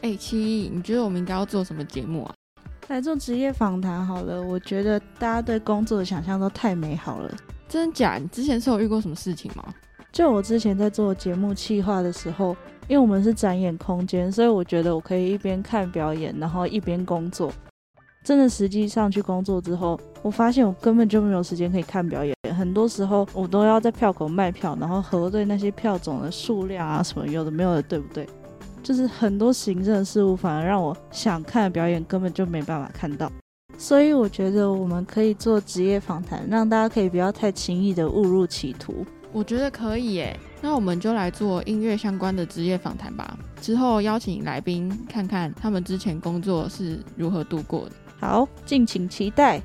哎，七一，你觉得我们应该要做什么节目啊？来做职业访谈好了。我觉得大家对工作的想象都太美好了。真的假？你之前是有遇过什么事情吗？就我之前在做节目企划的时候，因为我们是展演空间，所以我觉得我可以一边看表演，然后一边工作。真的实际上去工作之后，我发现我根本就没有时间可以看表演。很多时候我都要在票口卖票，然后核对那些票种的数量啊什么有的没有的，对不对？就是很多行政事务反而让我想看的表演根本就没办法看到。所以我觉得我们可以做职业访谈，让大家可以不要太轻易的误入歧途。我觉得可以耶，那我们就来做音乐相关的职业访谈吧。之后邀请来宾看看他们之前工作是如何度过的。好，敬请期待。